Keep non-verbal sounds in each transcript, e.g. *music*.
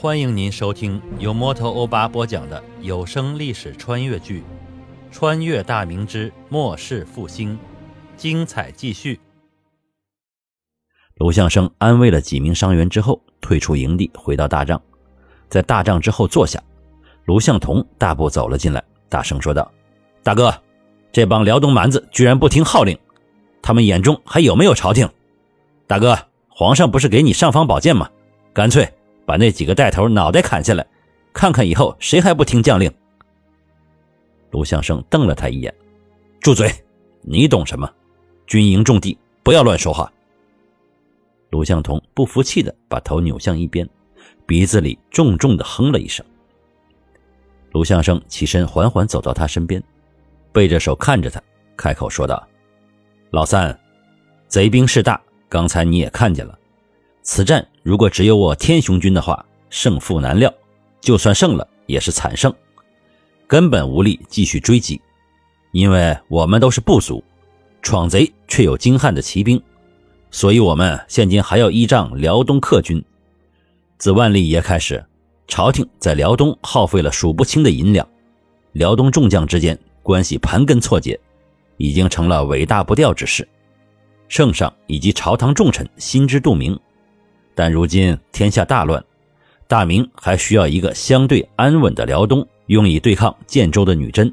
欢迎您收听由摩托欧巴播讲的有声历史穿越剧《穿越大明之末世复兴》，精彩继续。卢相生安慰了几名伤员之后，退出营地，回到大帐，在大帐之后坐下。卢向同大步走了进来，大声说道：“大哥，这帮辽东蛮子居然不听号令，他们眼中还有没有朝廷？大哥，皇上不是给你尚方宝剑吗？干脆……”把那几个带头脑袋砍下来，看看以后谁还不听将令。卢相生瞪了他一眼：“住嘴！你懂什么？军营重地，不要乱说话。”卢向同不服气的把头扭向一边，鼻子里重重的哼了一声。卢相生起身，缓缓走到他身边，背着手看着他，开口说道：“老三，贼兵势大，刚才你也看见了。”此战如果只有我天雄军的话，胜负难料。就算胜了，也是惨胜，根本无力继续追击。因为我们都是部族，闯贼却有精悍的骑兵，所以我们现今还要依仗辽东客军。自万历爷开始，朝廷在辽东耗费了数不清的银两，辽东众将之间关系盘根错节，已经成了尾大不掉之势。圣上以及朝堂重臣心知肚明。但如今天下大乱，大明还需要一个相对安稳的辽东，用以对抗建州的女真，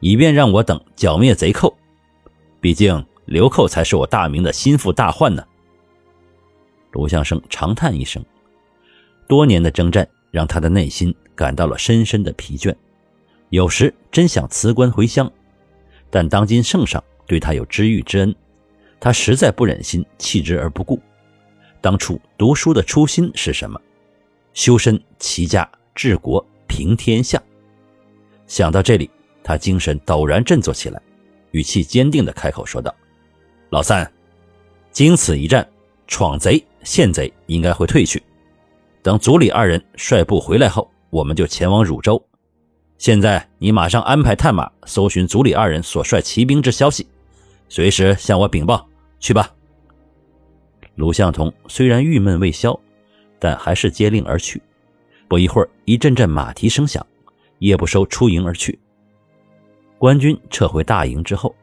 以便让我等剿灭贼寇。毕竟刘寇才是我大明的心腹大患呢。卢相生长叹一声，多年的征战让他的内心感到了深深的疲倦，有时真想辞官回乡，但当今圣上对他有知遇之恩，他实在不忍心弃之而不顾。当初读书的初心是什么？修身齐家治国平天下。想到这里，他精神陡然振作起来，语气坚定地开口说道：“老三，经此一战，闯贼、陷贼应该会退去。等族里二人率部回来后，我们就前往汝州。现在你马上安排探马搜寻族里二人所率骑兵之消息，随时向我禀报。去吧。”卢相同虽然郁闷未消，但还是接令而去。不一会儿，一阵阵马蹄声响，叶不收出营而去。官军撤回大营之后，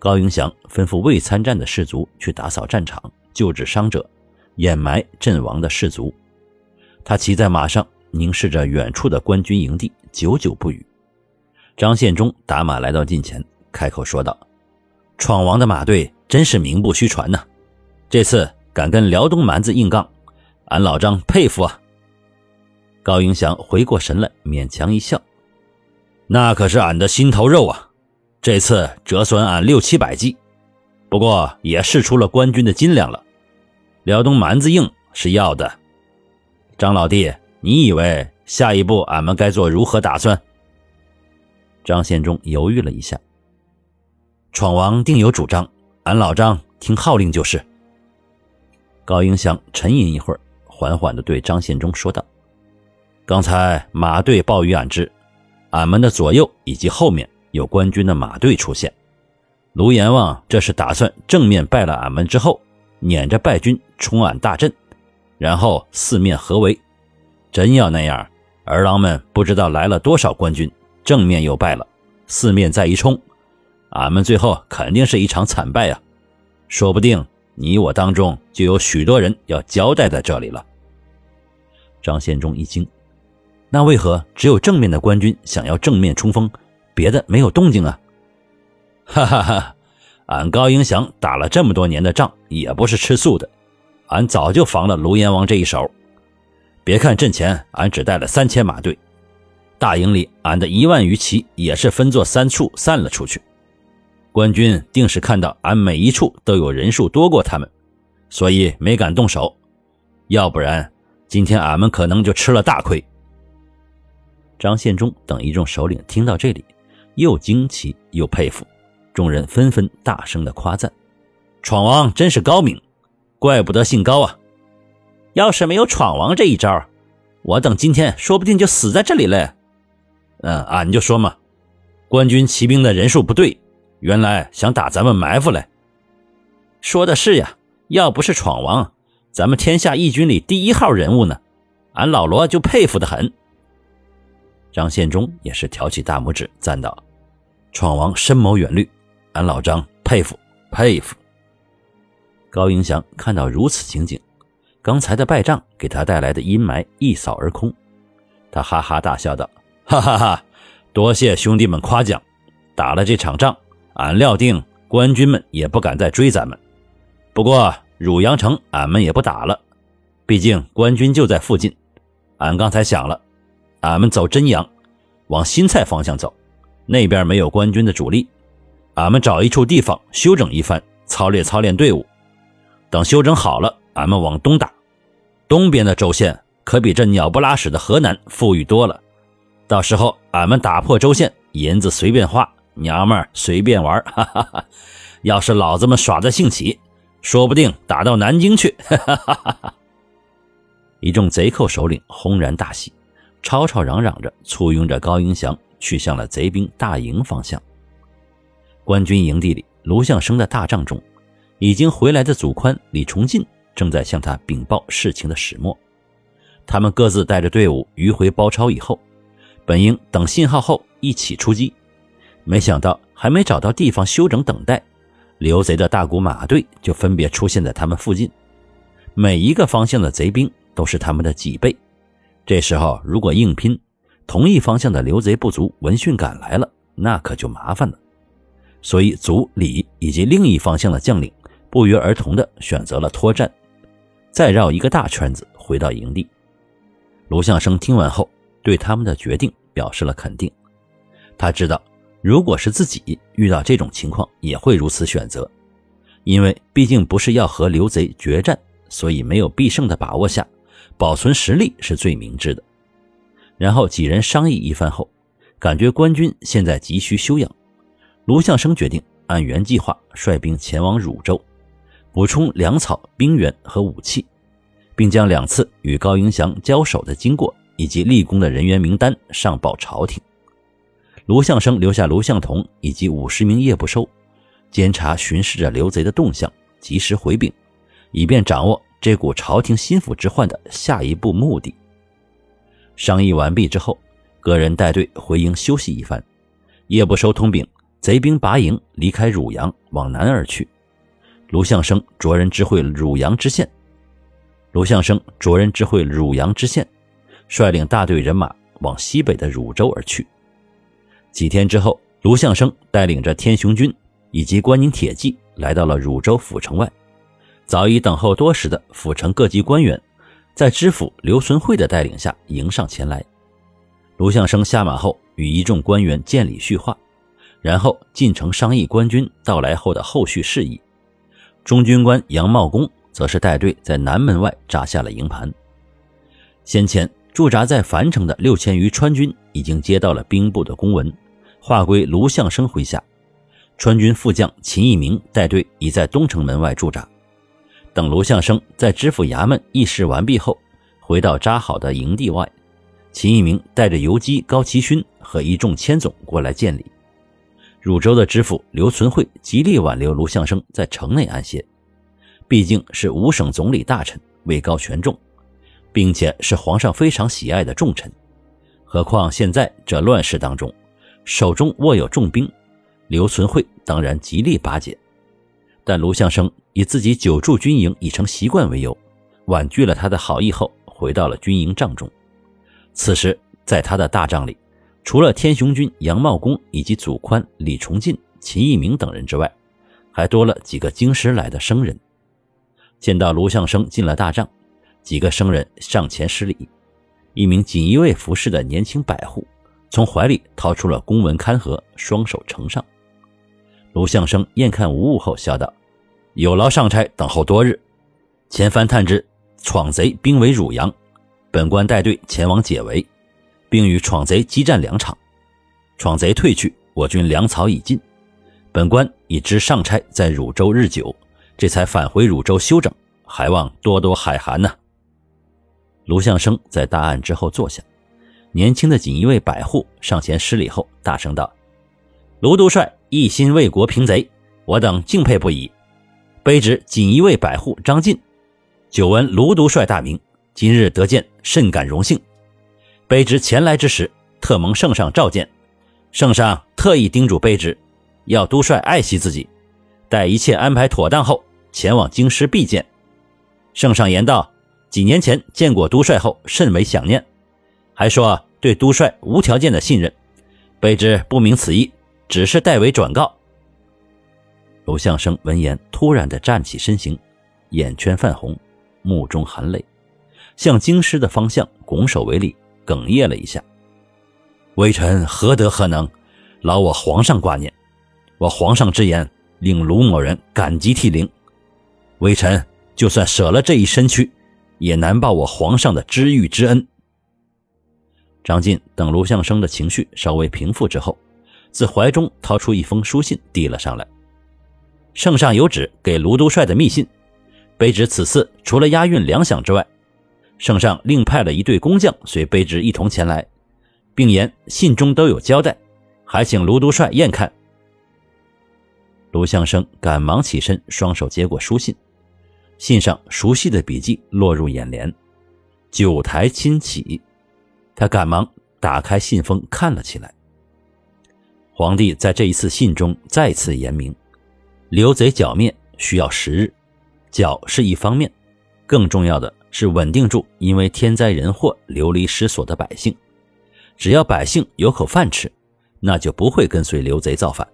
高迎祥吩咐未参战的士卒去打扫战场、救治伤者、掩埋阵亡的士卒。他骑在马上，凝视着远处的官军营地，久久不语。张献忠打马来到近前，开口说道：“闯王的马队真是名不虚传呐，这次。”敢跟辽东蛮子硬刚，俺老张佩服啊！高迎祥回过神来，勉强一笑：“那可是俺的心头肉啊！这次折损俺六七百骑，不过也试出了官军的斤两了。辽东蛮子硬是要的。张老弟，你以为下一步俺们该做如何打算？”张献忠犹豫了一下：“闯王定有主张，俺老张听号令就是。”高英祥沉吟一会儿，缓缓地对张献忠说道：“刚才马队报与俺知，俺们的左右以及后面有官军的马队出现。卢阎王这是打算正面败了俺们之后，撵着败军冲俺大阵，然后四面合围。真要那样，儿郎们不知道来了多少官军，正面又败了，四面再一冲，俺们最后肯定是一场惨败啊！说不定……”你我当中就有许多人要交代在这里了。张献忠一惊，那为何只有正面的官军想要正面冲锋，别的没有动静啊？哈哈哈，俺高迎祥打了这么多年的仗，也不是吃素的，俺早就防了卢阎王这一手。别看阵前俺只带了三千马队，大营里俺的一万余骑也是分作三处散了出去。官军定是看到俺每一处都有人数多过他们，所以没敢动手。要不然，今天俺们可能就吃了大亏。张献忠等一众首领听到这里，又惊奇又佩服，众人纷纷大声的夸赞：“闯王真是高明，怪不得姓高啊！要是没有闯王这一招，我等今天说不定就死在这里了。”嗯，俺就说嘛，官军骑兵的人数不对。原来想打咱们埋伏来。说的是呀，要不是闯王，咱们天下义军里第一号人物呢，俺老罗就佩服的很。”张献忠也是挑起大拇指，赞道：“闯王深谋远虑，俺老张佩服佩服。”高迎祥看到如此情景，刚才的败仗给他带来的阴霾一扫而空，他哈哈大笑道：“哈哈哈，多谢兄弟们夸奖。打了这场仗，俺料定官军们也不敢再追咱们。不过汝阳城俺们也不打了，毕竟官军就在附近。俺刚才想了，俺们走真阳，往新蔡方向走，那边没有官军的主力，俺们找一处地方休整一番，操练操练队伍。”等休整好了，俺们往东打，东边的州县可比这鸟不拉屎的河南富裕多了。到时候俺们打破州县，银子随便花，娘们儿随便玩。*laughs* 哈哈哈！要是老子们耍得兴起，说不定打到南京去。哈 *laughs* 哈哈哈！一众贼寇首领轰然大喜，吵吵嚷嚷着簇拥着高迎祥去向了贼兵大营方向。官军营地里，卢相生的大帐中。已经回来的祖宽、李崇进正在向他禀报事情的始末。他们各自带着队伍迂回包抄以后，本应等信号后一起出击，没想到还没找到地方休整等待，刘贼的大股马队就分别出现在他们附近。每一个方向的贼兵都是他们的几倍。这时候如果硬拼，同一方向的刘贼部族闻讯赶来了，那可就麻烦了。所以族里以及另一方向的将领。不约而同地选择了脱战，再绕一个大圈子回到营地。卢相生听完后，对他们的决定表示了肯定。他知道，如果是自己遇到这种情况，也会如此选择，因为毕竟不是要和刘贼决战，所以没有必胜的把握下，保存实力是最明智的。然后几人商议一番后，感觉官军现在急需休养，卢相生决定按原计划率兵前往汝州。补充粮草、兵员和武器，并将两次与高迎祥交手的经过以及立功的人员名单上报朝廷。卢相生留下卢相同以及五十名夜不收，监察巡视着刘贼的动向，及时回禀，以便掌握这股朝廷心腹之患的下一步目的。商议完毕之后，各人带队回营休息一番。夜不收通禀，贼兵拔营离开汝阳，往南而去。卢相生着人知会汝阳知县，卢相生着人知会汝阳知县，率领大队人马往西北的汝州而去。几天之后，卢相生带领着天雄军以及关宁铁骑来到了汝州府城外。早已等候多时的府城各级官员，在知府刘存惠的带领下迎上前来。卢相生下马后，与一众官员见礼叙话，然后进城商议官军到来后的后续事宜。中军官杨茂公则是带队在南门外扎下了营盘。先前驻扎在樊城的六千余川军已经接到了兵部的公文，划归卢相生麾下。川军副将秦义明带队已在东城门外驻扎。等卢相生在知府衙门议事完毕后，回到扎好的营地外，秦义明带着游击高奇勋和一众千总过来见礼。汝州的知府刘存惠极力挽留卢相生在城内安歇，毕竟是五省总理大臣，位高权重，并且是皇上非常喜爱的重臣。何况现在这乱世当中，手中握有重兵，刘存惠当然极力巴结。但卢相生以自己久驻军营已成习惯为由，婉拒了他的好意后，回到了军营帐中。此时，在他的大帐里。除了天雄军杨茂公以及祖宽、李崇进、秦义明等人之外，还多了几个京师来的生人。见到卢相生进了大帐，几个生人上前施礼。一名锦衣卫服饰的年轻百户从怀里掏出了公文刊盒，双手呈上。卢相生验看无误后，笑道：“有劳上差等候多日，前番探知闯贼兵围汝阳，本官带队前往解围。”并与闯贼激战两场，闯贼退去，我军粮草已尽。本官已知上差在汝州日久，这才返回汝州休整，还望多多海涵呢。卢相生在大案之后坐下，年轻的锦衣卫百户上前施礼后，大声道：“卢督帅一心为国平贼，我等敬佩不已。卑职锦衣卫百户张进，久闻卢督帅大名，今日得见，甚感荣幸。卑职前来之时，特蒙圣上召见，圣上特意叮嘱卑职，要都帅爱惜自己，待一切安排妥当后，前往京师必见。圣上言道：几年前见过都帅后，甚为想念，还说对都帅无条件的信任。卑职不明此意，只是代为转告。娄相生闻言，突然的站起身形，眼圈泛红，目中含泪，向京师的方向拱手为礼，哽咽了一下。微臣何德何能，劳我皇上挂念。我皇上之言，令卢某人感激涕零。微臣就算舍了这一身躯，也难报我皇上的知遇之恩。张晋等卢相生的情绪稍微平复之后，自怀中掏出一封书信递了上来。圣上有旨给卢都帅的密信，卑职此次除了押运粮饷之外，圣上另派了一队工匠随卑职一同前来，并言信中都有交代，还请卢都帅验看。卢相生赶忙起身，双手接过书信，信上熟悉的笔迹落入眼帘，九台亲启。他赶忙打开信封看了起来。皇帝在这一次信中再次言明。刘贼剿灭需要时日，剿是一方面，更重要的是稳定住因为天灾人祸流离失所的百姓。只要百姓有口饭吃，那就不会跟随刘贼造反，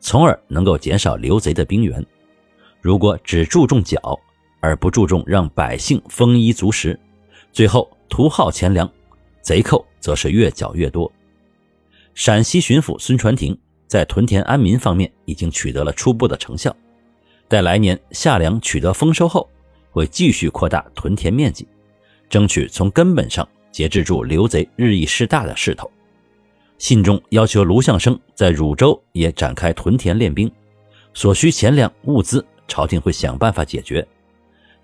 从而能够减少刘贼的兵源。如果只注重剿，而不注重让百姓丰衣足食，最后图耗钱粮，贼寇则是越剿越多。陕西巡抚孙传庭。在屯田安民方面已经取得了初步的成效，待来年夏粮取得丰收后，会继续扩大屯田面积，争取从根本上节制住刘贼日益势大的势头。信中要求卢相生在汝州也展开屯田练兵，所需钱粮物资，朝廷会想办法解决。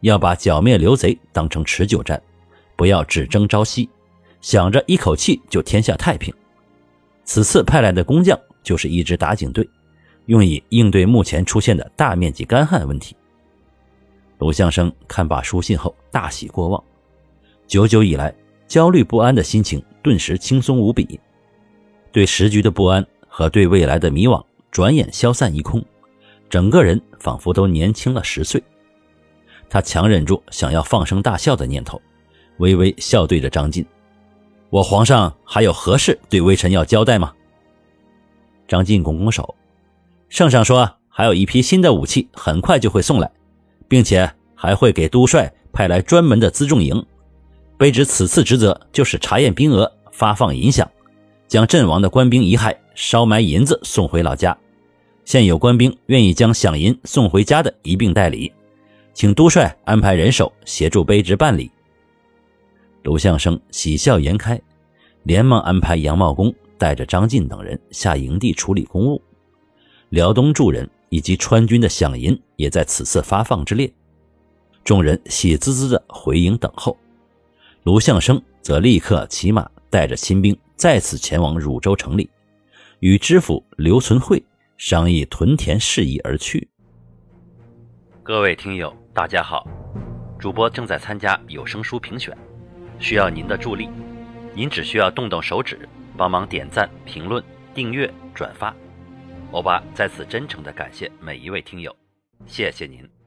要把剿灭刘贼当成持久战，不要只争朝夕，想着一口气就天下太平。此次派来的工匠。就是一支打井队，用以应对目前出现的大面积干旱问题。鲁相生看罢书信后大喜过望，久久以来焦虑不安的心情顿时轻松无比，对时局的不安和对未来的迷惘转眼消散一空，整个人仿佛都年轻了十岁。他强忍住想要放声大笑的念头，微微笑对着张晋：“我皇上还有何事对微臣要交代吗？”张晋拱拱手，圣上说还有一批新的武器很快就会送来，并且还会给都帅派来专门的辎重营。卑职此次职责就是查验兵额，发放银饷，将阵亡的官兵遗骸烧埋银子送回老家。现有官兵愿意将饷银送回家的一并代理，请都帅安排人手协助卑职办理。卢相生喜笑颜开，连忙安排杨茂公。带着张晋等人下营地处理公务，辽东驻人以及川军的饷银也在此次发放之列。众人喜滋滋的回营等候，卢相生则立刻骑马带着亲兵再次前往汝州城里，与知府刘存惠商议屯田事宜而去。各位听友，大家好，主播正在参加有声书评选，需要您的助力，您只需要动动手指。帮忙点赞、评论、订阅、转发，欧巴在此真诚的感谢每一位听友，谢谢您。